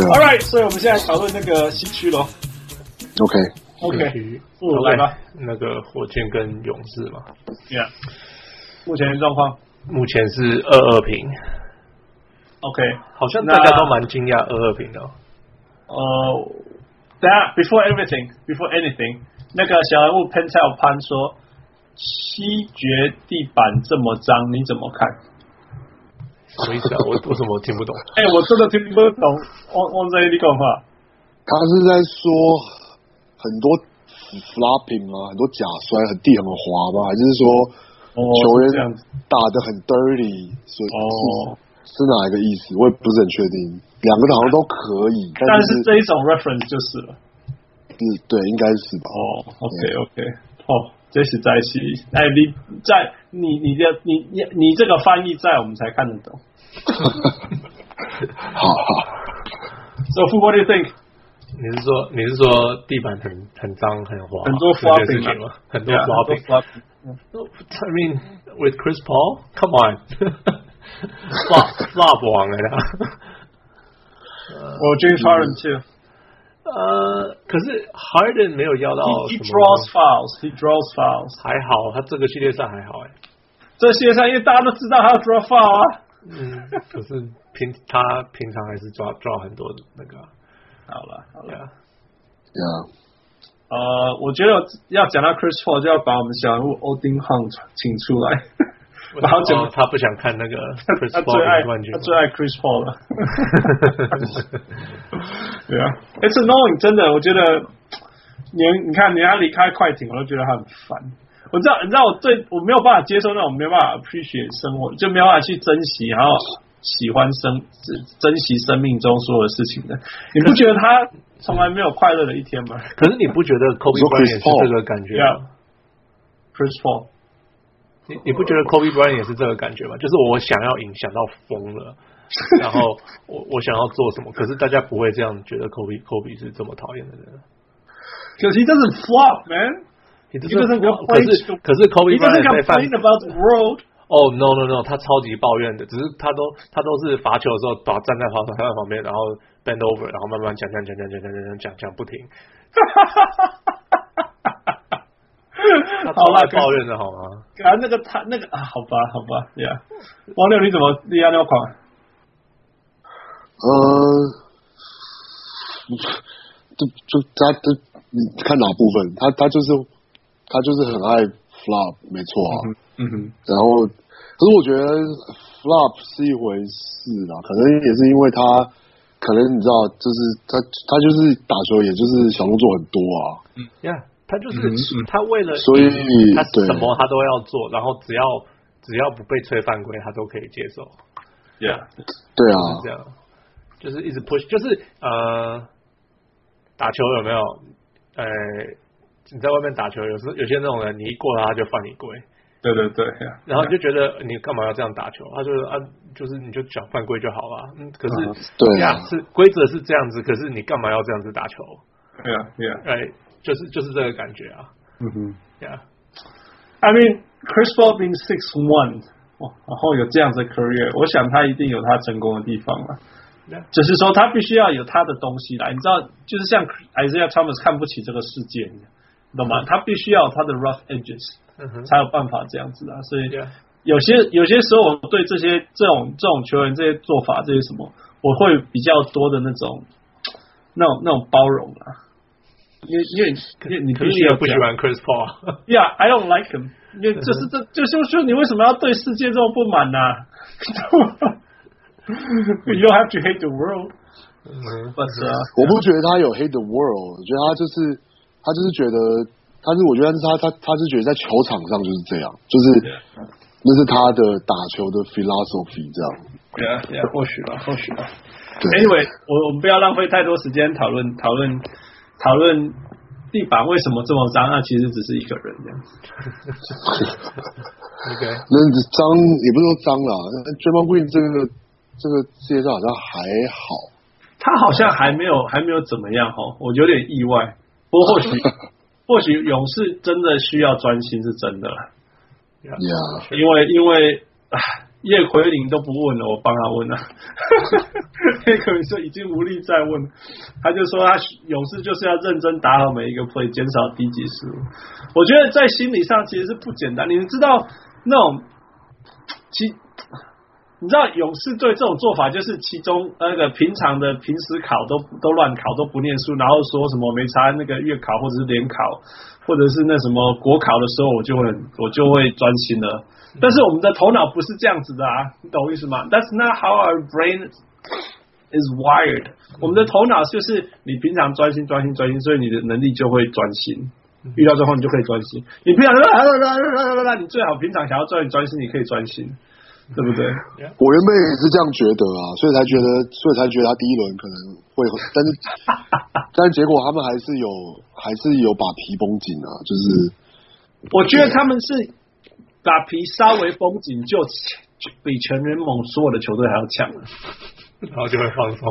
对啊。All right，所以我们现在讨论那个西区咯。OK OK，嗯，来吧，那个火箭跟勇士嘛。Yeah，目前的状况，目前是二二平。OK，好像大家都蛮惊讶二二平的。呃，That before everything, before anything，那个小人物 Pentel 潘说，西决地板这么脏，你怎么看？什么意思啊？我为什么听不懂？哎、欸，我真的听不懂。汪汪在你讲话，他是在说很多 flopping 啊，很多假摔，很地很滑吗？还是说球员打的很 dirty？所以哦，是哪一个意思？我也不是很确定。两个好像都可以，但是这一种 reference 就是了。嗯，对，应该是吧。哦，OK OK，哦。这是在一起，哎，你在你你的你你你这个翻译在我们才看得懂。好好。So what do you think？你是说你是说地板很很脏很滑，很多 flopping 吗？很多 flopping。I mean with Chris Paul，come on，flop flop 王来的。我 James Harden too。呃，可是 Harden 没有要到 He, he draws fouls, he draws fouls。还好，他这个系列赛还好哎。这系列赛因为大家都知道他要 draw foul 啊。 嗯，可是平他平常还是抓抓很多那个。好了好了。对啊。呃，我觉得要讲到 Chris Paul 就要把我们小人物 Odin Hunt 请出来。然后讲他不想看那个 Chris Paul 的冠军，他最爱 Chris Paul 了。对啊，It's annoying，真的，我觉得你你看，你要离开快艇，我都觉得他很烦。我知道，你知道，我最我没有办法接受那种没有办法 appreciate 生活，就没有办法去珍惜，然后喜欢生珍惜生命中所有的事情的。你不觉得他从来没有快乐的一天吗？可是你不觉得 Kobe Bryant 也是这个感觉吗？Chris Paul。你你不觉得 Kobe Bryant 也是这个感觉吗？就是我想要赢，想到疯了，然后我我想要做什么，可是大家不会这样觉得 Kobe Kobe 是这么讨厌的人。可是 he doesn't flop, man. He doesn't go. 可是可是 Kobe Bryant 在 complain about the world. Oh no no no，他超级抱怨的，只是他都他都是罚球的时候，把站在跑场他在旁边，然后 bend over，然后慢慢讲讲讲讲讲讲讲讲讲不停。他超爱抱怨的好吗？啊，那个他那个啊，好吧，好吧，呀、yeah，王六你怎么立案那么狂？呃，就就他这你看哪部分？他他就是他就是很爱 flop，没错啊。嗯哼。然后，可是我觉得 flop 是一回事啊，可能也是因为他可能你知道，就是他他就是打球，也就是小动作很多啊。嗯，Yeah。他就是他为了，所以他什么他都要做，然后只要只要不被吹犯规，他都可以接受。Yeah，对啊，是这样，就是一直 push，就是呃，打球有没有？呃，你在外面打球，有时候有些那种人，你一过他，他就犯你规。对对对，然后就觉得你干嘛要这样打球？他就啊，就是你就讲犯规就好了。嗯，可是对呀，是规则是这样子，可是你干嘛要这样子打球？对呀，对呀，哎。就是就是这个感觉啊，嗯哼，Yeah，I mean Chris Paul being six one，哇然后有这样子的 career，我想他一定有他成功的地方嘛，Yeah. 只是说他必须要有他的东西来，你知道，就是像 Isaiah Thomas 看不起这个世界，你懂吗？他必须要有他的 rough edges，嗯，才有办法这样子啊，所以有些有些时候我对这些这种这种球员这些做法这些什么，我会比较多的那种那种那种包容啊。因为因为因为你必须要不喜欢 Chris Paul，Yeah，I don't like him。因为这是这就是说你为什么要对世界这么不满呢？You don't have to hate the world。But 我不觉得他有 hate the world，我觉得他就是他就是觉得他是我觉得是他他他是觉得在球场上就是这样，就是那是他的打球的 philosophy 这样。Yeah，Yeah，或许吧，或许吧。Anyway，我我们不要浪费太多时间讨论讨论。讨论地板为什么这么脏？那其实只是一个人这样子。OK，那脏也不是说脏啦。Draymond Green 这个这个世界上好像还好，他好像还没有还没有怎么样哈，我有点意外。不过 或许或许勇士真的需要专心是真的因为因为叶奎林都不问了，我帮他问了。叶奎林说已经无力再问，他就说他勇士就是要认真打好每一个 play，减少低级失误。我觉得在心理上其实是不简单。你们知道那种其。你知道勇士队这种做法，就是其中那个平常的平时考都都乱考，都不念书，然后说什么没差那个月考或者是联考，或者是那什么国考的时候，我就会我就会专心了。但是我们的头脑不是这样子的啊，你懂我意思吗？That's not how our brain is wired。我们的头脑就是你平常专心专心专心，所以你的能力就会专心。遇到状况你就可以专心。你平常你最好平常想要专心专心，你可以专心。对不对？我原本也是这样觉得啊，所以才觉得，所以才觉得他第一轮可能会，但是，但是结果他们还是有，还是有把皮绷紧啊。就是，我觉得他们是把皮稍微绷紧，就比全联盟所有的球队还要强了，然后就会放松，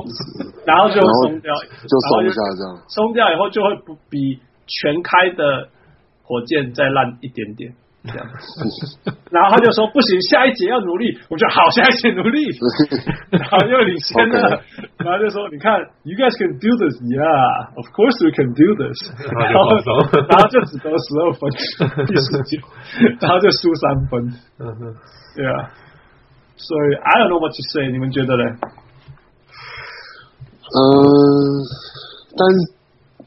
然后就松掉，就松一下这样，松掉以后就会不比全开的火箭再烂一点点。这样，然后他就说不行，下一节要努力。我就好，下一节努力。然后又领先了.然后就说你看，You guys can do this, yeah, of course we can do this。然后然后就只得十二分，第十九，然后就输三分。嗯哼，对啊。所以 I don't know what to say，你们觉得呢？嗯、呃，但是，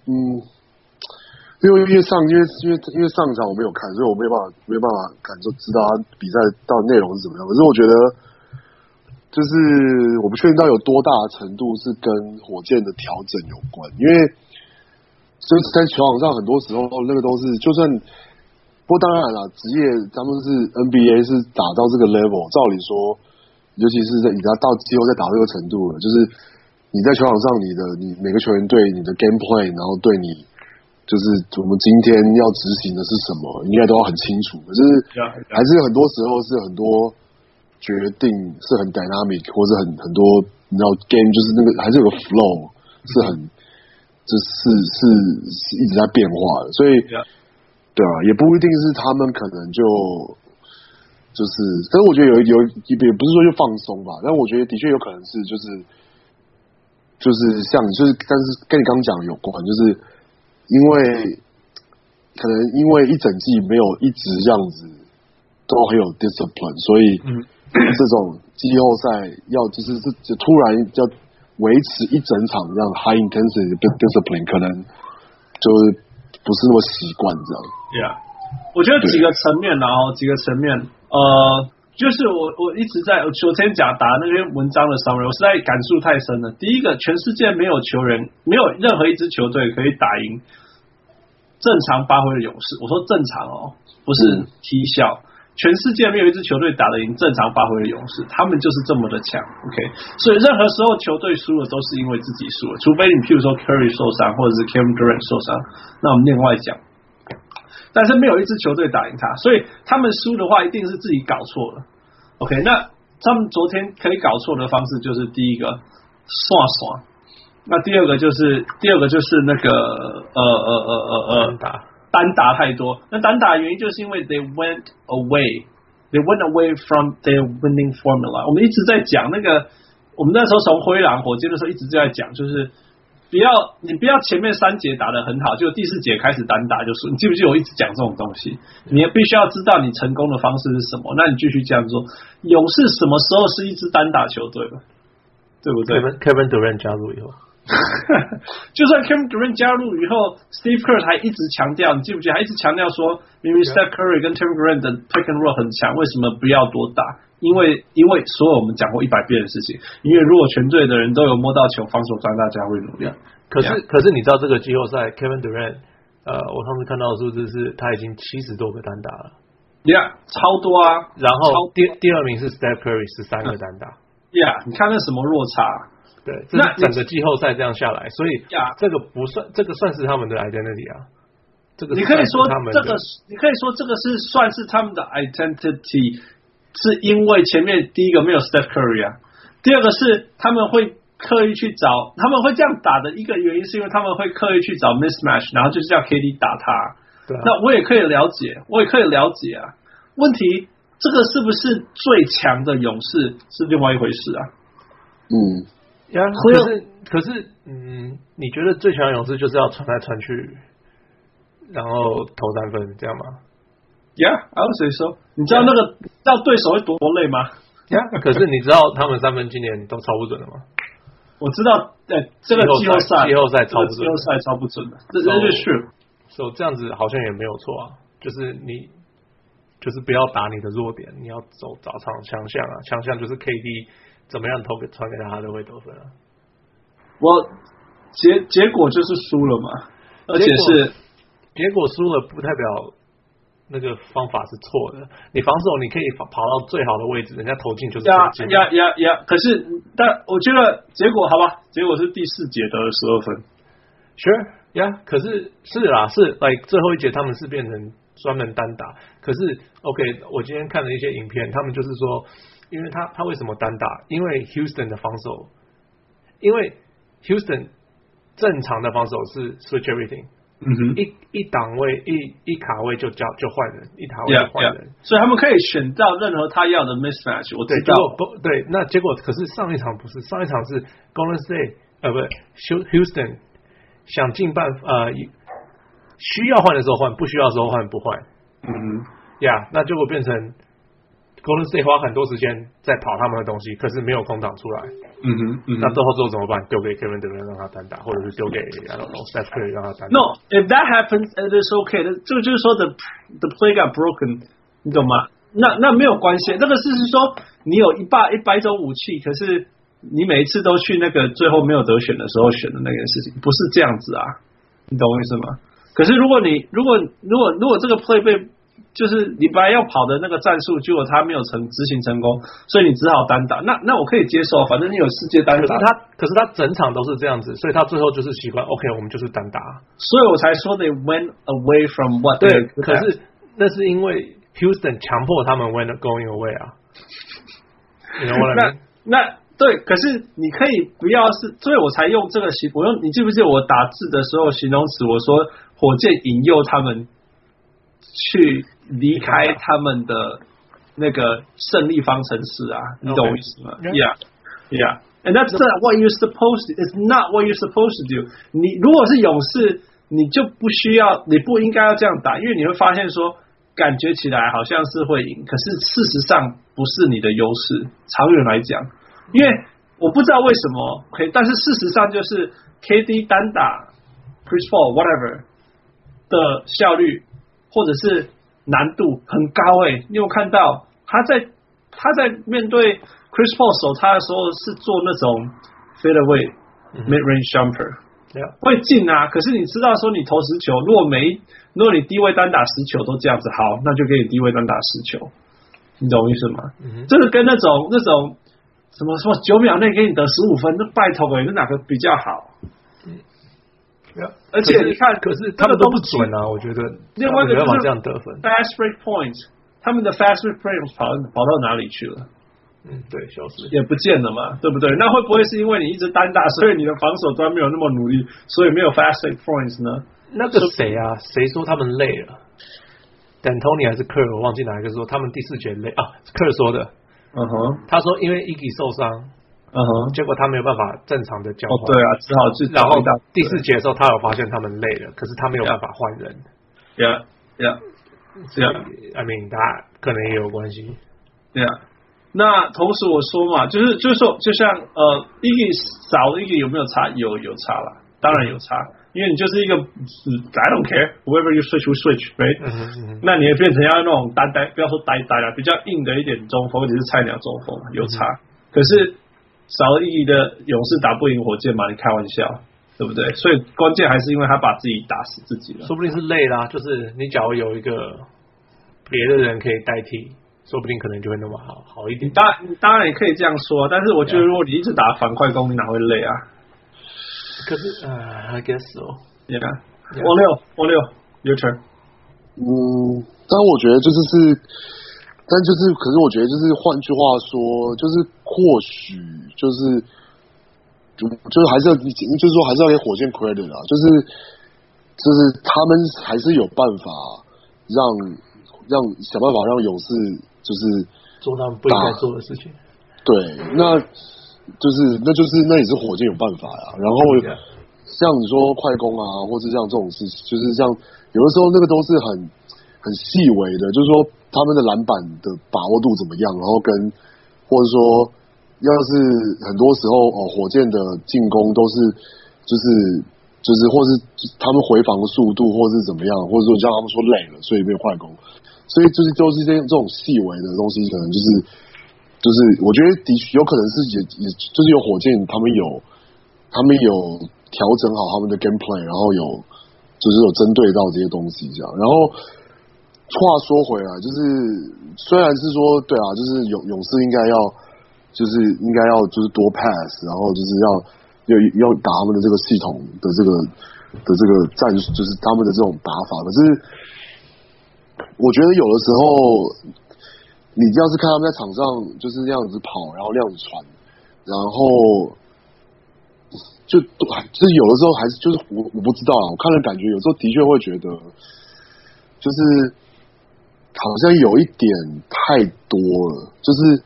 嗯。因为因为上因为因为因为上场我没有看，所以我没有办法没有办法感受知道他比赛到内容是怎么样。可是我觉得，就是我不确定到有多大程度是跟火箭的调整有关。因为就是在球场上很多时候那个都是，就算不过当然了，职业他们是 NBA 是打到这个 level，照理说，尤其是在你要到季后赛打到这个程度了，就是你在球场上你的你每个球员对你的 game play，然后对你。就是我们今天要执行的是什么，应该都要很清楚。可是还是很多时候是很多决定是很 dynamic，或者很很多你知道 game 就是那个还是有个 flow 是很就是是是一直在变化的。所以对啊，也不一定是他们可能就就是，但是我觉得有有也不是说就放松吧，但我觉得的确有可能是就是就是像就是但是跟你刚刚讲的有关就是。因为可能因为一整季没有一直这样子都很有 discipline，所以 这种季后赛要就是这突然要维持一整场这样 high intensity discipline，可能就是不是那么习惯这样。Yeah，我觉得几个层面，然后几个层面，呃，就是我我一直在昨天讲打那篇文章的 summary，我实在感触太深了。第一个，全世界没有球员，没有任何一支球队可以打赢。正常发挥的勇士，我说正常哦，不是踢笑。全世界没有一支球队打得赢正常发挥的勇士，他们就是这么的强。OK，所以任何时候球队输了都是因为自己输了，除非你譬如说 Curry 受伤或者是 Kevin Durant 受伤，那我们另外讲。但是没有一支球队打赢他，所以他们输的话一定是自己搞错了。OK，那他们昨天可以搞错的方式就是第一个刷刷。那第二个就是第二个就是那个呃呃呃呃呃单打单打太多，那单打的原因就是因为 they went away，they went away from their winning formula。我们一直在讲那个，我们那时候从灰狼火箭的时候一直在讲，就是不要你不要前面三节打得很好，就第四节开始单打就是，你记不记得我一直讲这种东西？你也必须要知道你成功的方式是什么，那你继续这样做。勇士什么时候是一支单打球队了？对不对？Kevin Durant 加入以后。就算 Kevin Durant 加入以后，Steve Kerr 还一直强调，你记不记得？还一直强调说，明明 Steph Curry 跟 Kevin Durant 的 pick and roll 很强，为什么不要多打？因为因为所有我们讲过一百遍的事情，因为如果全队的人都有摸到球，防守专大家会努力。可是可是你知道这个季后赛 Kevin Durant，呃，我上次看到的数字是他已经七十多个单打了，Yeah，超多啊。然后第第二名是 Steph Curry 十三个单打，Yeah，你看那什么落差？对，那整个季后赛这样下来，所以这个不算，这个算是他们的 identity 啊。这个你可以说这个，你可以说这个是算是他们的 identity，是因为前面第一个没有 Steph Curry 啊，第二个是他们会刻意去找，他们会这样打的一个原因是因为他们会刻意去找 mismatch，然后就是叫 KD 打他。对啊，那我也可以了解，我也可以了解啊。问题这个是不是最强的勇士是另外一回事啊？嗯，呀，可是可是，嗯，你觉得最强的勇士就是要传来传去，然后投三分这样吗？Yeah，I would say so。你知道那个让 Yeah. 对手会多累吗？，Yeah. 可是你知道他们三分今年都超不准的吗？我知道，呃，这个季后赛季后赛超不准，季后赛超不准的，这这就是，所以这样子好像也没有错啊，就是你。就是不要打你的弱点，你要走找场强项啊，强项就是 KD 怎么样投给传给他，他都会得分啊。我结结果就是输了嘛，而且是结果输了不代表那个方法是错的。你防守你可以跑到最好的位置，人家投进就是呀呀呀呀！可是但我觉得结果好吧，结果是第四节得了十二分，Sure 呀。可是是啦，是 like 最后一节他们是变成。专门单打，可是 OK，我今天看了一些影片，他们就是说，因为他他为什么单打？因为 Houston 的防守，因为 Houston 正常的防守是 switch everything，嗯哼，一一档位一一卡位就叫就换人，一卡位就换人，所以他们可以选到任何他要的 mismatch。我知道，不对，那结果可是上一场不是上一场是 Golden State 呃不是 Houston 想尽办法呃。需要换的时候换，不需要的时候换不换。嗯哼，呀，那结果变成 Golden State 花很多时间在跑他们的东西，可是没有空档出来。嗯哼，那最后之后怎么办？丢给 Kevin Durant 让他单打，或者是丢给 I don't know Steph Curry 让他单打。No, if that happens, it is okay. 这个就是说 the the play got broken，你懂吗？那那没有关系。那个事是说你有一百一百种武器，可是你每一次都去那个最后没有得选的时候选的那件事情，不是这样子啊？你懂我意思吗？可是如果你如果如果如果这个 play 被就是你本来要跑的那个战术，结果他没有成执行成功，所以你只好单打。那那我可以接受，反正你有世界单打。可是他可是他整场都是这样子，所以他最后就是习惯。OK，我们就是单打。所以我才说 they went away from what。对，可是那是因为 Houston 强迫他们 went going away 啊。你懂我的意思？那。对，可是你可以不要是，所以我才用这个形。我用你记不记得我打字的时候形容词？我说火箭引诱他们去离开他们的那个胜利方程式啊，你懂我意思吗？Yeah, yeah. And that's not what you're supposed to. It's not what you're supposed to do. 你如果是勇士，你就不需要，你不应该要这样打，因为你会发现说，感觉起来好像是会赢，可是事实上不是你的优势。长远来讲。因为我不知道为什么，OK，但是事实上就是 KD 单打 Chris Paul whatever 的效率或者是难度很高诶，你有看到他在他在面对 Chris Paul 守他的时候是做那种 fade away mid range jumper，会进啊，可是你知道说你投十球，如果没如果你低位单打十球都这样子，好，那就给你低位单打十球，你懂我意思吗？这个跟那种那种。什么什么九秒内给你得十五分，那拜托诶，那哪个比较好？嗯，而且你看，可是他们都不准啊，我觉得。另外一个就是这样得分，fast break points，他们的 fast break points 跑跑到哪里去了？嗯，对，消失也不见了嘛，对不对？那会不会是因为你一直单打，所以你的防守端没有那么努力，所以没有 fast break points 呢？那个谁啊？谁说他们累了？D'Antoni 还是科尔？我忘记哪一个说他们第四节累啊？科尔说的。嗯哼，他说因为 Iggy 受伤，嗯哼，结果他没有办法正常的交换，对啊，只好去。然后第四节的时候，他有发现他们累了，可是他没有办法换人。Yeah, yeah, yeah. I mean，他可能也有关系。Yeah，那同时我说嘛，就是就是说，就像呃，Iggy 少了 Iggy 有没有差？有有差了，当然有差。因为你就是一个，I don't care，whoever you switch we switch，right？嗯嗯，那你也变成要那种呆呆，不要说呆呆了，比较硬的一点中锋，或者是菜鸟中锋，有差。嗯、可是少了意义的勇士打不赢火箭嘛？你开玩笑，对不对？所以关键还是因为他把自己打死自己了。说不定是累啦，就是你假如有一个别的人可以代替，说不定可能就会那么好好一点。当然当然也可以这样说，但是我觉得如果你一直打反快攻，你哪会累啊？可是啊，I guess so. Yeah. 王六，王六，Your turn. 嗯，但我觉得就是是，但就是，可是我觉得就是，换句话说，就是或许就是，就就是还是要，就是说还是要给火箭 credit 啊，就是就是他们还是有办法让让想办法让勇士就是做他们不应该做的事情。对，那就是那就是那也是火箭有办法呀。然后像你说快攻啊，或是像这种事情，就是像有的时候那个都是很很细微的，就是说他们的篮板的把握度怎么样，然后跟或者说要是很多时候哦，火箭的进攻都是就是就是或是他们回防的速度，或是怎么样，或者说像他们说累了，所以没有快攻，所以就是都是这这种细微的东西，可能就是。就是我觉得的确有可能是也也就是有火箭他们有他们有调整好他们的 gameplay，然后有就是有针对到这些东西这样。然后话说回来，就是虽然是说对啊，就是勇勇士应该要就是应该要就是多 pass，然后就是要要要打他们的这个系统的这个的这个战术，就是他们的这种打法。可是我觉得有的时候。你要是看他们在场上就是那样子跑，然后那样子传，然后就 就是有的时候还是就是我我不知道啊，我看了感觉有时候的确会觉得，就是好像有一点太多了，就是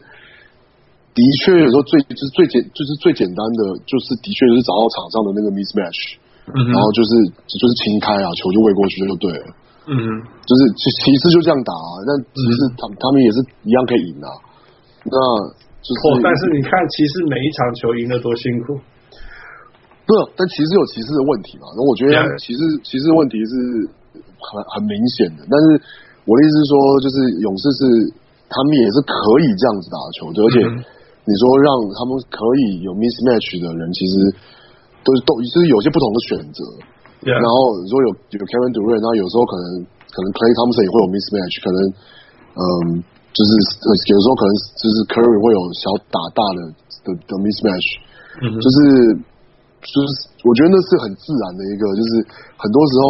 的确有时候最就是最简就是最简单的就是的确就是找到场上的那个 mismatch，然后就是就是清开啊，球就喂过去就对了。嗯，就是其骑士就这样打啊，那其实他他们也是一样可以赢啊。那就是，哦，但是你看其实每一场球赢得多辛苦。不，但其实有骑士的问题嘛。那我觉得骑士骑士问题是很很明显的。但是我的意思是说，就是勇士是他们也是可以这样子打球的，而且你说让他们可以有 mismatch 的人，其实都是都就是有些不同的选择。然后如果有有 Kevin Durant，然后有时候可能可能 Clay Thompson 也会有 mismatch，可能嗯，就是有时候可能就是 Curry 会有小打大的的的 mismatch，嗯、mm -hmm. 就是就是我觉得那是很自然的一个，就是很多时候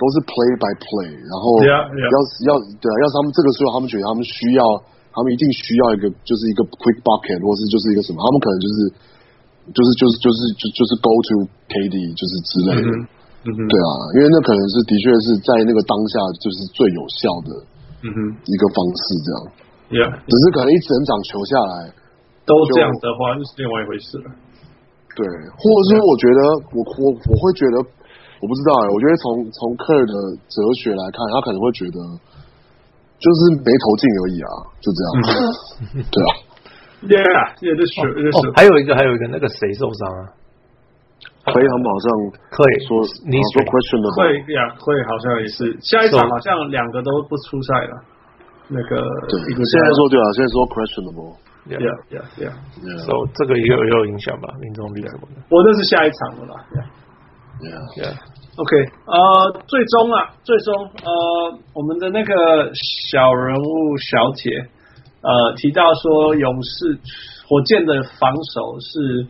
都是 play by play，然后要 yeah. 要对啊，要是他们这个时候他们觉得他们需要，他们一定需要一个就是一个 quick bucket，或是就是一个什么，他们可能就是就是就是就是就就是 go to KD 就是之类的。Mm -hmm. 嗯，对啊，因为那可能是的确是在那个当下就是最有效的，嗯哼，一个方式这样。Yeah，只是可能一整场球下来都这样的话，就是另外一回事了。对，或者是我觉得我我我会觉得，我不知道哎，我觉得从从科尔的哲学来看，他可能会觉得就是没投进而已啊，就这样。对啊，Yeah，Yeah，这是这是。还有一个，还有一个，那个谁受伤啊？可以，好像可以说你说 question 的会呀，会好像也是下一场好像两个都不出赛了。那个对，现在说对啊，现在说 questionable。Yeah, yeah, yeah, yeah. So 这个也有也有影响吧，命中率什么的。我那是下一场的啦。Yeah, yeah. OK，呃，最终啊，最终呃，我们的那个小人物小铁呃提到说，勇士火箭的防守是。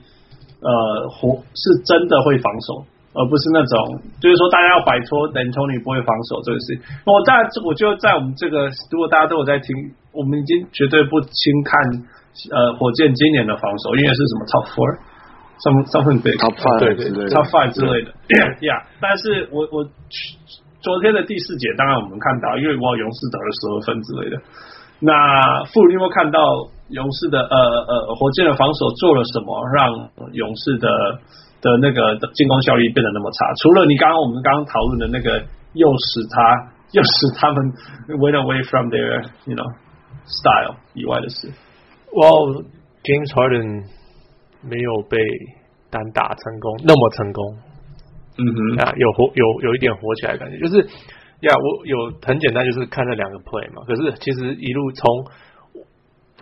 呃，火是真的会防守，而不是那种就是说大家要摆脱 D'Antoni 不会防守这个事情。我大家我就在我们这个，如果大家都有在听，我们已经绝对不轻看呃火箭今年的防守，因为是什么 Top Four something big，Top Five 对对对，Top Five 之类的呀。Yeah, 但是我我昨天的第四节，当然我们看到，因为我勇士得了十二分之类的。那傅，你有没有看到？勇士的呃呃火箭的防守做了什么，让勇士的的那个进攻效率变得那么差？除了你刚刚我们刚刚讨论的那个，又使他 又使他们 went away from their you know style 以外的事。Well, James Harden 没有被单打成功，那么成功。嗯哼，啊，有火有有一点火起来的感觉，就是呀，我有很简单，就是看那两个 play 嘛。可是其实一路从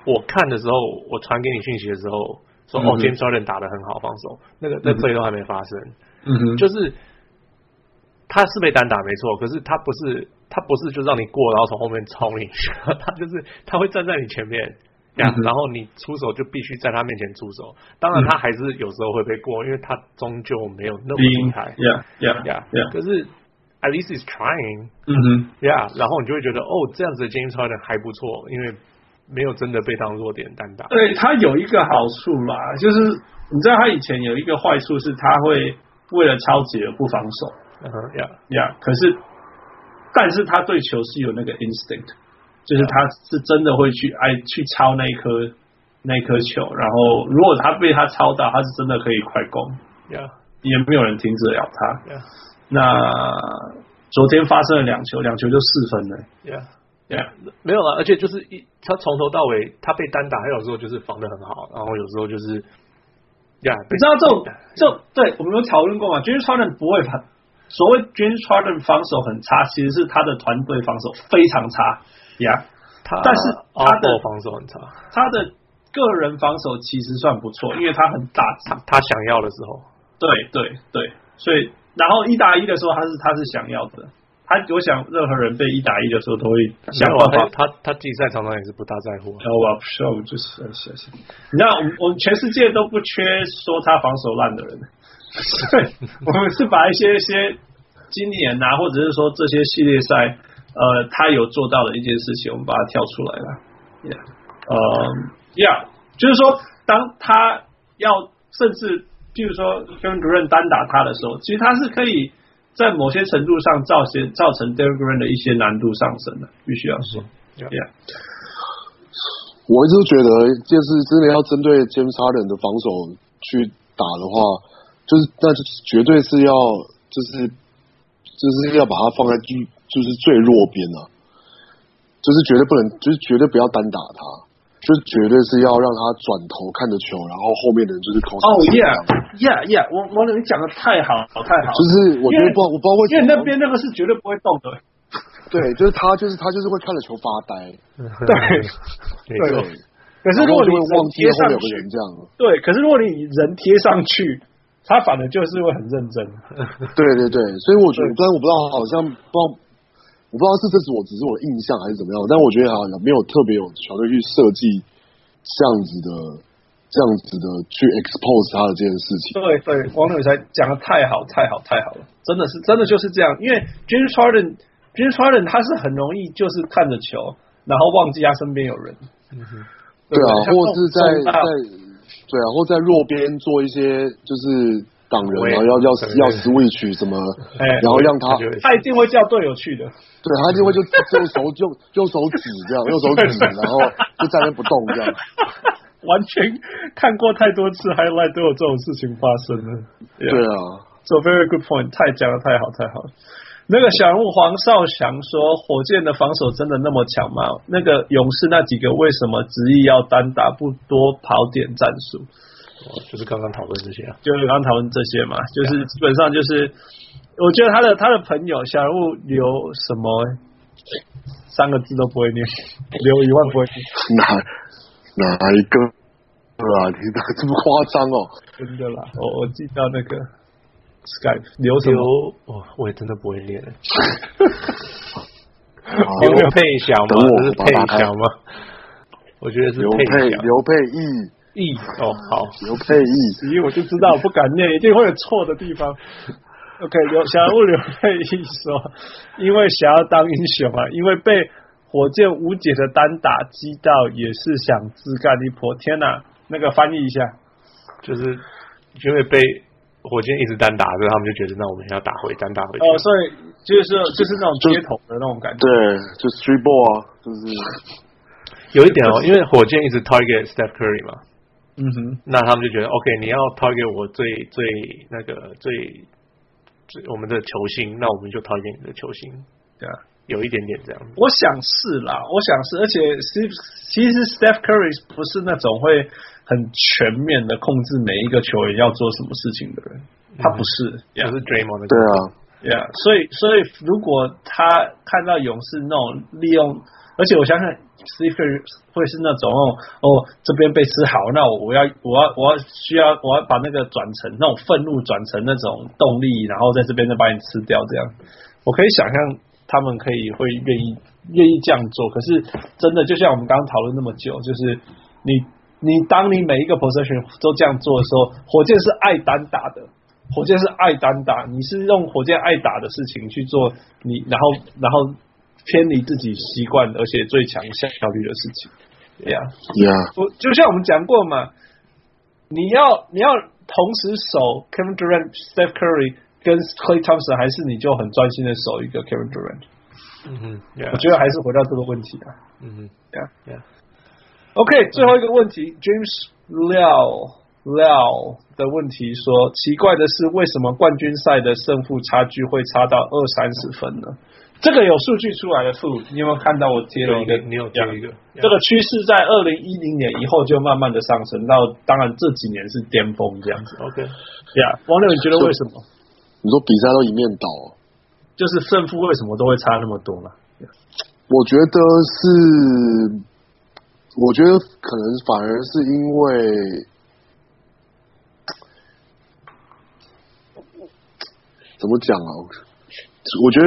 我看的时候，我传给你讯息的时候，说、嗯、哦，James Harden 打的很好，防守，那个那 play 都还没发生。嗯哼，就是他是被单打没错，可是他不是他不是就让你过，然后从后面冲你，他就是他会站在你前面，呀、嗯，然后你出手就必须在他面前出手。当然，他还是有时候会被过，因为他终究没有那么厉害。Yeah, yeah, yeah, yeah. 可是 at least is trying。嗯哼，Yeah，然后你就会觉得哦，这样子的 James Harden 还不错，因为。没有真的被当弱点单打。对，他有一个好处嘛，就是你知道他以前有一个坏处是他会为了超级而不防守。嗯哼，呀呀，可是但是他对球是有那个 instinct，就是他是真的会去爱去抄那一颗那一颗球，然后如果他被他抄到，他是真的可以快攻，Yeah，也没有人停止了他，Yeah，那昨天发生了两球，两球就四分了，Yeah。对啊，没有了，而且就是一他从头到尾他被单打，他有时候就是防的很好，然后有时候就是，呀，你知道这种这种对，我们有讨论过嘛？James Harden 不会防，所谓 James Harden 防守很差，其实是他的团队防守非常差呀。他但是他的防守很差，他的个人防守其实算不错，因为他很大，他他想要的时候，对对对，所以然后一打一的时候，他是他是想要的。他我想，任何人被一打一的时候都会想办法。他他竞赛常常也是不大在乎。哦，我不是，我就是谢谢。你知道，我们我们全世界都不缺说他防守烂的人。对，我们是把一些一些今年啊，或者是说这些系列赛，呃，他有做到的一件事情，我们把它跳出来了。Yeah，呃，Yeah，就是说，当他要甚至，譬如说跟主任单打他的时候，其实他是可以。在某些程度上造些造成 Derrick Green 的一些难度上升的，必须要说。Yeah. 我一直都觉得，就是真的要针对 James Harden 的防守去打的话，就是那就绝对是要，就是就是要把它放在最就是最弱边啊，就是绝对不能，就是绝对不要单打他。就是绝对是要让他转头看着球，然后后面的人就是空。哦，yeah，yeah，yeah，我我你讲的太好，太好。就是我觉得不，我不知道为什么，因为那边那个是绝对不会动的。对，就是他，就是他，就是会看着球发呆。对，对。可是如果你忘记后面有个人这样，对，可是如果你人贴上去，他反而就是会很认真。对对对，所以我觉得，虽然我不知道，好像不知道。我不知道是这是我只是我的印象还是怎么样，但我觉得好像没有特别有球队去设计这样子的、这样子的去 expose 他的这件事情。对对，王伟才讲的太好太好太好了，真的是真的就是这样。因为 James Harden，James Harden 他是很容易就是看着球，然后忘记他身边有人。嗯哼，对啊，或是在在对啊，或在弱边做一些就是。挡人，然后要要要 switch 什么，然后让他他一定会叫队友去的，对，他一定会就 用手用用手指这样，用手指，然后就站在那不动这样。完全看过太多次，highlight 都有这种事情发生了。对啊，so very good point，太讲的太好太好了。那个小人物黄少祥说，火箭的防守真的那么强吗？那个勇士那几个为什么执意要单打不多跑点战术？就是刚刚讨论这些啊，就是刚刚讨论这些嘛，就是基本上就是，我觉得他的他的朋友小人物留什么三个字都不会念，留一万不会念，哪哪一个啊？你哪这么夸张哦？真的啦，我我记到那个 Skype 留什么？哦，我也真的不会念。刘佩祥吗？这是佩祥吗？我觉得是刘佩刘佩义。义哦，好，刘佩义，因为我就知道我不敢念，一定会有错的地方。OK，刘小人物刘佩义说，因为想要当英雄啊，因为被火箭无解的单打击到，也是想自干一波。天哪，那个翻译一下，就是因为被火箭一直单打，所以他们就觉得，那我们要打回单打回去。哦，所以就是就是那种街头的那种感觉，对，就 street ball 啊，就是有一点哦，因为火箭一直 target Steph Curry 嘛。嗯哼，那他们就觉得 OK，你要 target 我最最那个最最我们的球星，那我们就 target 你的球星，对啊，有一点点这样。我想是啦，我想是，而且 Steve 其实 Steph Curry 不是那种会很全面的控制每一个球员要做什么事情的人，他不是，他、嗯、是 Draymond 的，对啊，对啊，所以所以如果他看到勇士那种利用，而且我相信。Steve 会是那种哦，这边被吃好，那我要我要我要需要我要把那个转成那种愤怒转成那种动力，然后在这边再把你吃掉，这样我可以想象他们可以会愿意愿意这样做。可是真的就像我们刚刚讨论那么久，就是你你当你每一个 possession 都这样做的时候，火箭是爱单打的，火箭是爱单打，你是用火箭爱打的事情去做你，然后然后。偏离自己习惯而且最强效率的事情，对呀，对呀。我就像我们讲过嘛，你要你要同时守 Kevin Durant、Steph Curry 跟 Clay Thompson，还是你就很专心的守一个 Kevin Durant？嗯哼，我觉得还是回到这个问题啊。嗯哼，Yeah Yeah。OK，最后一个问题，James Liao Liao 的问题说：奇怪的是，为什么冠军赛的胜负差距会差到二三十分呢？这个有数据出来的数，你有没有看到我贴了一个？你有贴一个。这个趋势在二零一零年以后就慢慢的上升，到当然这几年是巅峰这样子。OK，呀，王六，你觉得为什么？你说比赛都一面倒，就是胜负为什么都会差那么多呢？我觉得是，我觉得可能反而是因为，怎么讲啊？我觉得。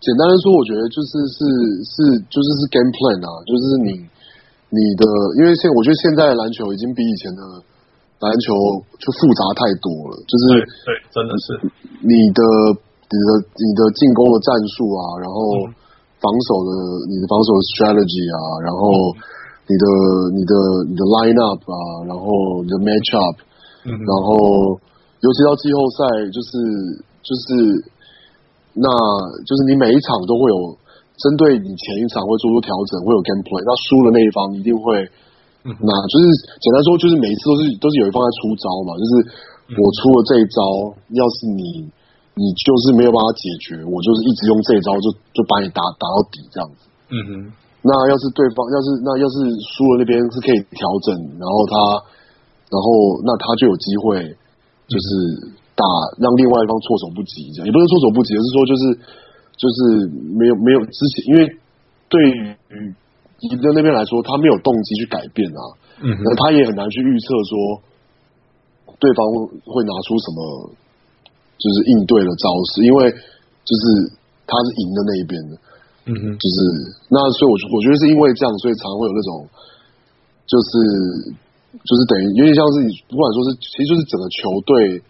简单的说，我觉得就是是是就是是 game plan 啊，就是你你的，因为现我觉得现在的篮球已经比以前的篮球就复杂太多了，就是对，真的是。你的你的你的进攻的战术啊，然后防守的你的防守的 strategy 啊，然后你的你的你的 line up 啊，然后你的 match up，然后尤其到季后赛，就是就是。那就是你每一场都会有针对你前一场会做出调整，会有 game play。那输的那一方一定会，嗯、那就是简单说，就是每一次都是都是有一方在出招嘛。就是我出了这一招，要是你你就是没有办法解决，我就是一直用这一招就就把你打打到底这样子。嗯哼。那要是对方要是那要是输了那边是可以调整，然后他然后那他就有机会就是。嗯打让另外一方措手不及，这样也不是措手不及，而是说就是就是没有没有之前，因为对于赢的那边来说，他没有动机去改变啊，嗯，那他也很难去预测说对方会拿出什么就是应对的招式，因为就是他是赢的那一边的，嗯哼，就是那所以我我觉得是因为这样，所以常常会有那种就是就是等于有点像是你不管说是其实就是整个球队。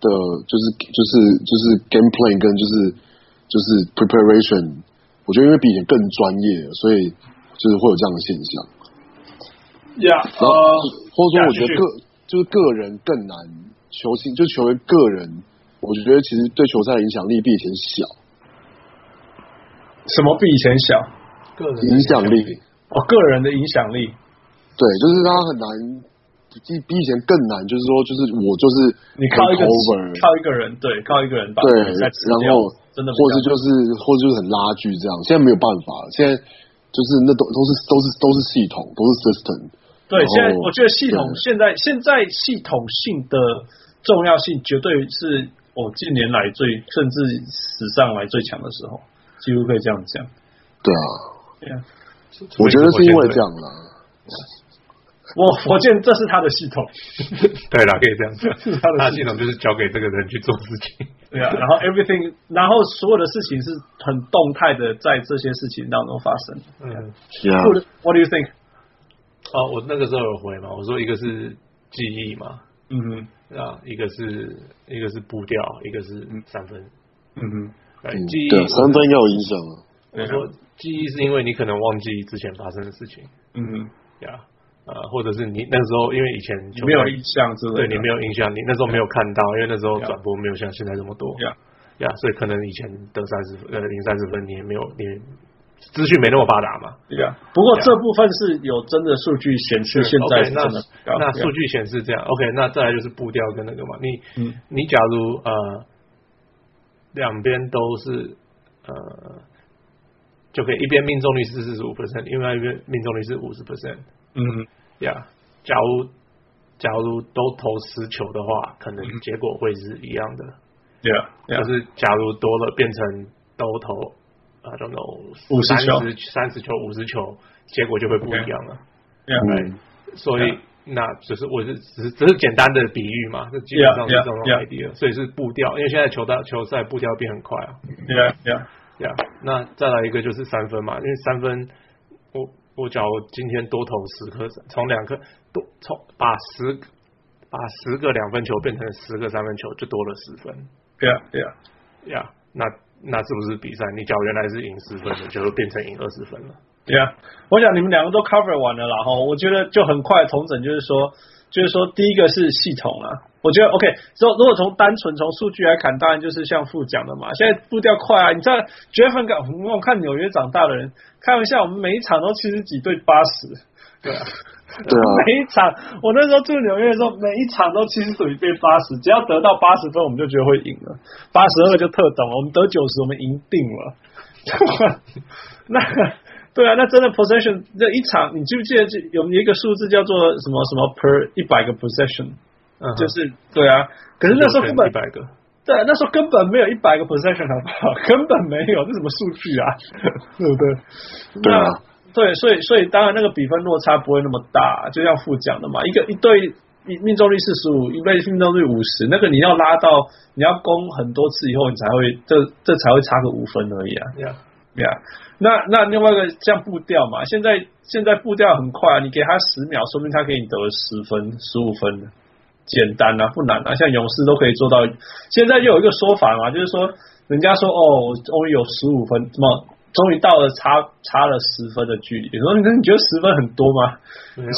的就是就是就是 gameplay 跟就是就是 preparation，我觉得因为比以前更专业，所以就是会有这样的现象。呀、yeah, 然后、uh, 或者说我觉得个、yeah, 就是个人更难，球星就球员个人，我觉得其实对球赛的影响力比以前小。什么比以前小？个人影响力哦，个人的影响力。对，就是他很难。比比以前更难，就是说，就是我就是你靠一个靠一个人，对，靠一个人把对，然后真的，或者就是或者就是很拉锯这样。现在没有办法，现在就是那都都是都是都是系统，都是 system。对，现在我觉得系统现在现在系统性的重要性绝对是我近年来最甚至史上来最强的时候，几乎可以这样讲。对啊，对啊，我觉得是因为这样啦。我火箭这是他的系统，对了，可以这样讲，他的系统。就是交给这个人去做事情，对啊，然后 everything，然后所有的事情是很动态的，在这些事情当中发生。嗯，Yeah，What do you think？哦，我那个时候有回嘛，我说一个是记忆嘛，嗯哼，啊，一个是一个是步调，一个是三分，嗯哼，对，记忆对三分要有影响啊。我说记忆是因为你可能忘记之前发生的事情，嗯哼，呀。呃，或者是你那时候，因为以前没有印象对你没有印象，你那时候没有看到，因为那时候转播没有像现在这么多，呀呀，所以可能以前得三十分，呃，零三十分，你也没有，你资讯没那么发达嘛，对呀。不过这部分是有真的数据显示，现在那那数据显示这样，OK，那再来就是步调跟那个嘛，你嗯，你假如呃两边都是呃，就可以一边命中率是四十五 percent，另外一边命中率是五十 percent。嗯呀，假如假如都投十球的话，可能结果会是一样的。对啊，就是假如多了变成都投啊，这种五十球、三十球、五十球，结果就会不一样了。对、所以、yeah. 那只是我是只是只是简单的比喻嘛，这基本上是这种 idea。所以是步调，因为现在球大球赛步调变很快啊。对啊，对啊，对啊。那再来一个就是三分嘛，因为三分我。我假如今天多投十颗，从两颗多从把十把十个两分球变成十个三分球，就多了十分。对啊，对啊，呀，那那是不是比赛？你假如原来是赢十分的，就会变成赢二十分了。对啊，我想你们两个都 cover 完了啦哈。我觉得就很快重整，就是说，就是说第一个是系统啊，我觉得 OK。如果如果从单纯从数据来看，当然就是像副讲的嘛，现在步调快啊，你知道 Jeff 我看纽约长大的人，开玩笑，我们每一场都七十几对八十，对啊。对啊，每一场我那时候住纽约的时候，每一场都七十几对八十，只要得到八十分，我们就觉得会赢了。八十二就特等了，我们得九十，我们赢定了。那对啊，那真的 possession 这一场，你记不记得有一个数字叫做什么什么 per 一百个 possession？嗯，就是对啊。可是那时候根本一百个，对，那时候根本没有一百个 possession，好不好？根本没有，这什么数据啊？对不对？对啊。对，所以所以当然那个比分落差不会那么大，就像副讲的嘛，一个一对命中率四十五，一倍命中率五十，那个你要拉到你要攻很多次以后，你才会这这才会差个五分而已啊。呀呀，那那另外一个像步调嘛，现在现在步调很快，你给他十秒，说明他给你得十分、十五分的，简单啊，不难啊，像勇士都可以做到。现在就有一个说法嘛，就是说人家说哦，终于有十五分，什么？终于到了差差了十分的距离，你说你你觉得十分很多吗？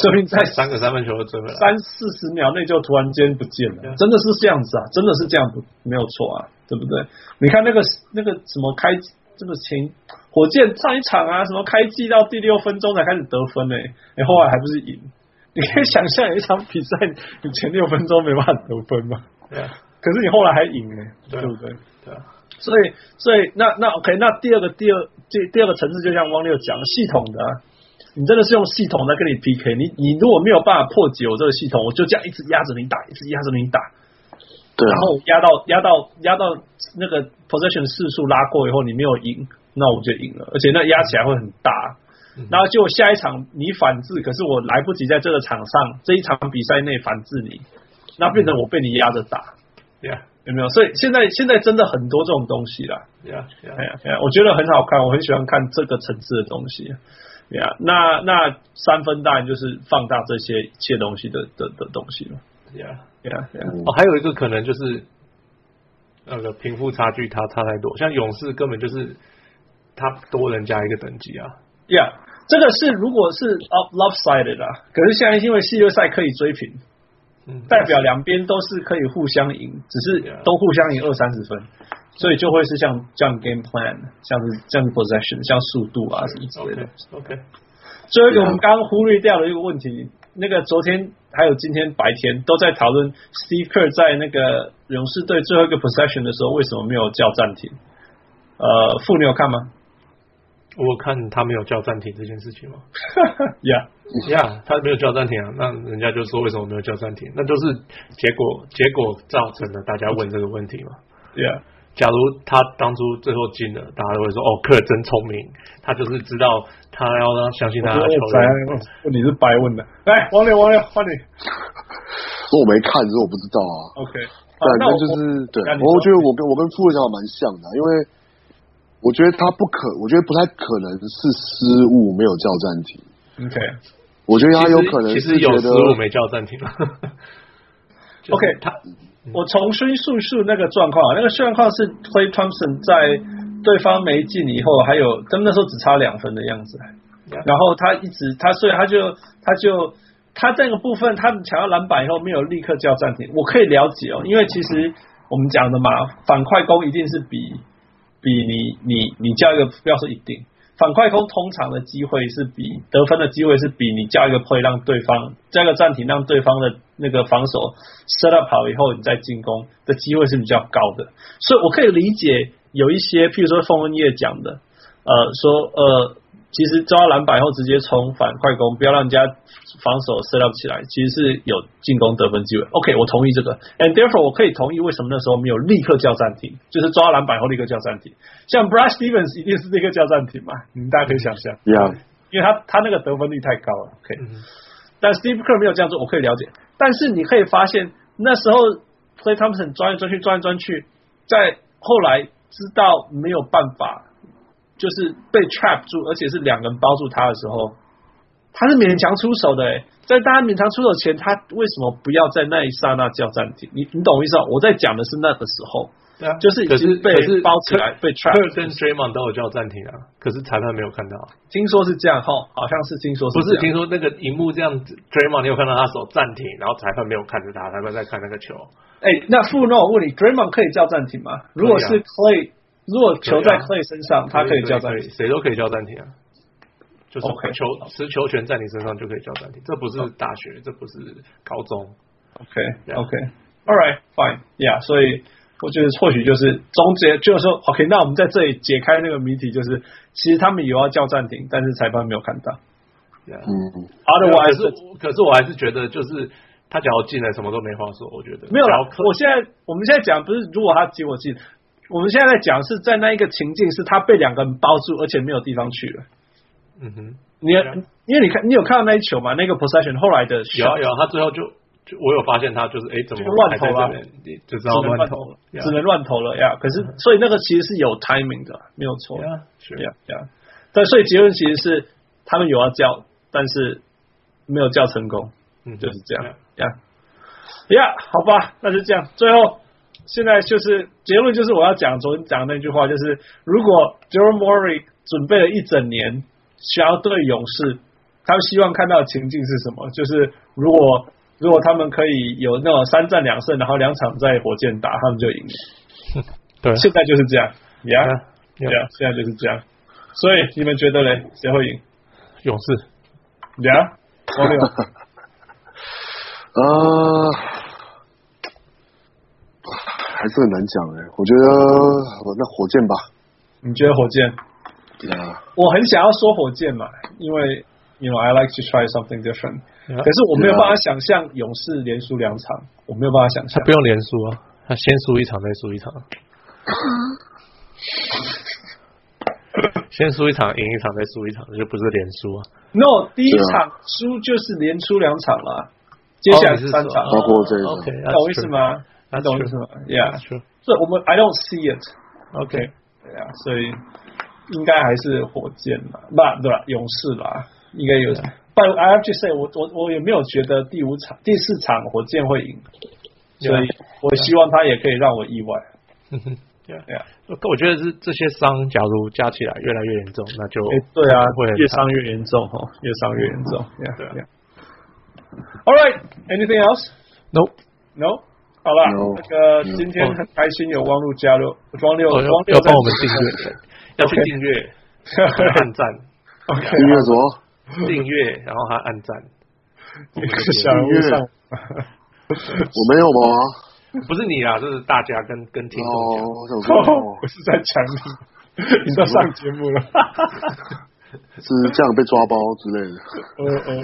说明在三个三分球三四十秒内就突然间不见了，真的是这样子啊，真的是这样不没有错啊，对不对？你看那个那个什么开这么轻，火箭上一场啊，什么开季到第六分钟才开始得分呢、欸？你后来还不是赢？你可以想象有一场比赛，你前六分钟没办法得分吗？对啊，可是你后来还赢呢、欸，对不对？对啊。所以，所以那那 OK，那第二个第二第第二个层次，就像汪六讲系统的、啊，你真的是用系统在跟你 PK，你你如果没有办法破解我这个系统，我就这样一直压着你打，一直压着你打，对、啊，然后压到压到压到那个 possession 次数拉过以后，你没有赢，那我就赢了，而且那压起来会很大，然后就下一场你反制，可是我来不及在这个场上这一场比赛内反制你，那变成我被你压着打，对啊。有没有？所以现在现在真的很多这种东西啦。呀呀呀！我觉得很好看，我很喜欢看这个层次的东西。呀、yeah，那那三分当然就是放大这些一切东西的的的东西了。呀呀呀！哦，还有一个可能就是那个贫富差距它差太多，像勇士根本就是他多人家一个等级啊。呀、yeah，这个是如果是 up lopsided 啊，可是现在因为系列赛可以追平。代表两边都是可以互相赢，只是都互相赢二三十分，所以就会是像这样 game plan，像是这样 possession，像速度啊什么之类的。OK，最后一个我们刚刚忽略掉的一个问题，那个昨天还有今天白天都在讨论 Steve Kerr 在那个勇士队最后一个 possession 的时候为什么没有叫暂停？呃，傅你有看吗？我看他没有叫暂停这件事情吗？呀呀，他没有叫暂停啊，那人家就说为什么没有叫暂停？那就是结果，结果造成了大家问这个问题嘛。对啊，假如他当初最后进了，大家都会说哦，克尔真聪明，他就是知道他要让相信他的球员。问题是白问的，来，王磊，王磊，换你。说我没看，所以我不知道啊。OK，反正就是对，我我觉得我跟我跟傅的想法蛮像的，因为。我觉得他不可，我觉得不太可能是失误没有叫暂停。OK，我觉得他有可能是其实有失误没叫暂停。OK，他我重新叙述那个状况，那个状况是 Clay Thompson 在对方没进以后，还有他们那时候只差两分的样子。然后他一直他所以他就他就他这个部分他们抢到篮板以后没有立刻叫暂停，我可以了解哦，因为其实我们讲的嘛，反快攻一定是比。比你你你叫一个不要说一定反快攻，通常的机会是比得分的机会是比你加一个 play 让对方加个暂停让对方的那个防守 set up 好以后你再进攻的机会是比较高的，所以我可以理解有一些譬如说凤恩叶讲的呃说呃。其实抓篮板后直接冲反快攻，不要让人家防守 set up 起来，其实是有进攻得分机会。OK，我同意这个，and therefore 我可以同意为什么那时候没有立刻叫暂停，就是抓篮板后立刻叫暂停。像 Brad Stevens 一定是立刻叫暂停嘛，你们大家可以想象，Yeah. 因为他他那个得分率太高了。OK，、嗯、但 Steve Kerr 没有这样做，我可以了解。但是你可以发现那时候 Klay Thompson 钻来钻去，钻来钻去，在后来知道没有办法。就是被 trap 住，而且是两个人包住他的时候，他是勉强出手的。诶，在大家勉强出手前，他为什么不要在那一刹那叫暂停？你你懂我意思吗？我在讲的是那个时候，对啊，就是已经被包起来被 trap。科尔跟 Draymond 都有叫暂停啊，可是裁判没有看到。听说是这样哈，好像是听说是。不是听说那个荧幕这样，Draymond 你有看到他手暂停，然后裁判没有看着他，裁判在看那个球。哎，那富诺我问你，Draymond 可以叫暂停吗？如果是 Clay，如果球在 Clay 身上，他可以叫暂停，谁都可以叫暂停啊。就是球持球权在你身上就可以叫暂停，这不是大学，这不是高中。OK，OK，All right，fine，Yeah，所以。我觉得或许就是终结，就是说，OK，那我们在这里解开那个谜题，就是其实他们有要叫暂停，但是裁判没有看到。Yeah. 嗯，Otherwise，可是可是我还是觉得，就是他只要进来，什么都没话说。我觉得没有了。我现在我们现在讲不是如果他结果进，我们现在在讲是在那一个情境，是他被两个人包住，而且没有地方去了。嗯哼，你因为你看，你有看到那一球吗？那个 possession 后来的有有，他最后就。我有发现他就是哎，怎么乱投了？就知道乱投了，只能乱投了呀。可是，所以那个其实是有 timing 的，没有错。是呀呀。但所以结论其实是他们有要叫，但是没有叫成功。嗯，就是这样呀呀。好吧，那就这样。最后，现在就是结论，就是我要讲昨天讲的那句话，就是如果 Daryl Morey 准备了一整年想要对勇士，他们希望看到的情境是什么？就是如果。如果他们可以有那种三战两胜，然后两场在火箭打，他们就赢了。对，现在就是这样，呀，呀，现在就是这样。所以你们觉得嘞，谁会赢？勇士。呀，王六。呃，还是很难讲哎，我觉得那火箭吧。你觉得火箭？对啊。我很想要说火箭嘛，因为。You know, I like to try something different. 可是我没有办法想象勇士连输两场，我没有办法想象。他不用连输啊，他先输一场再输一场。先输一场赢一场再输一场，就不是连输啊。No，第一场输就是连输两场了，接下来是三场，包括这一场。Okay, 懂意思吗？你懂意思吗？Yeah，这我们 I don't see it. OK，对啊，所以应该还是火箭吧，不对吧？勇士啦。应该有，But I have to say，我我我也没有觉得第五场、第四场火箭会赢，所以我希望他也可以让我意外。嗯哼，对啊，我觉得是这些伤，假如加起来越来越严重，那就对啊，会越伤越严重哈，越伤越严重。对啊，All right，anything else？No，No，好了，那个今天很开心有汪路加入，汪六，汪六要帮我们订阅，要去订阅，按赞，OK，订阅什么？订阅，然后还按赞。小人物上，我没有吗？不是你啊，这是大家跟跟听众讲。哦，我是在讲你，你都上节目了，是这样被抓包之类的。呃呃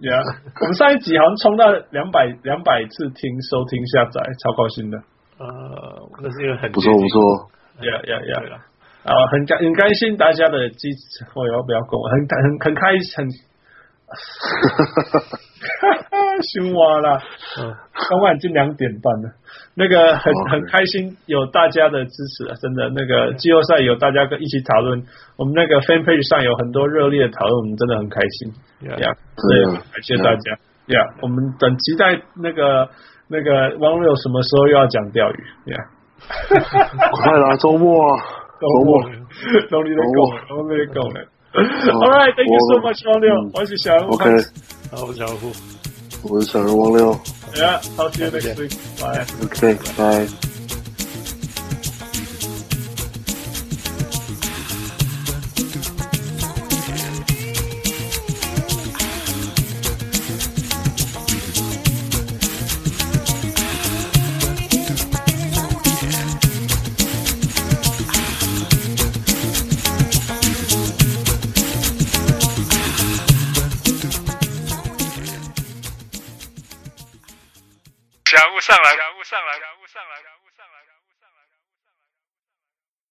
，Oops，Yeah，我们上一集好像冲到两百两百次听收听下载，超高兴的。呃，那是一个很不错不错。Yeah yeah yeah。啊，很开很开心，大家的支持，我要不要讲？很很很开心，很，哈哈哈哈凶我了。嗯，刚刚已经两点半了，那个很很开心，有大家的支持，真的，那个季后赛有大家跟一起讨论，我们那个 fan page 上有很多热烈的讨论，我们真的很开心。呀，所以感谢大家。呀，我们等期待那个那个王六什么时候又要讲钓鱼？呀，快啦，周末啊！周末，努力的够了，努力的够了。All right, thank you so much，王六，我是小人物。OK，好，小人物，我是小人物汪六。Yeah, talk to you next week. Bye. OK, bye. 上来，上来，上来，上来。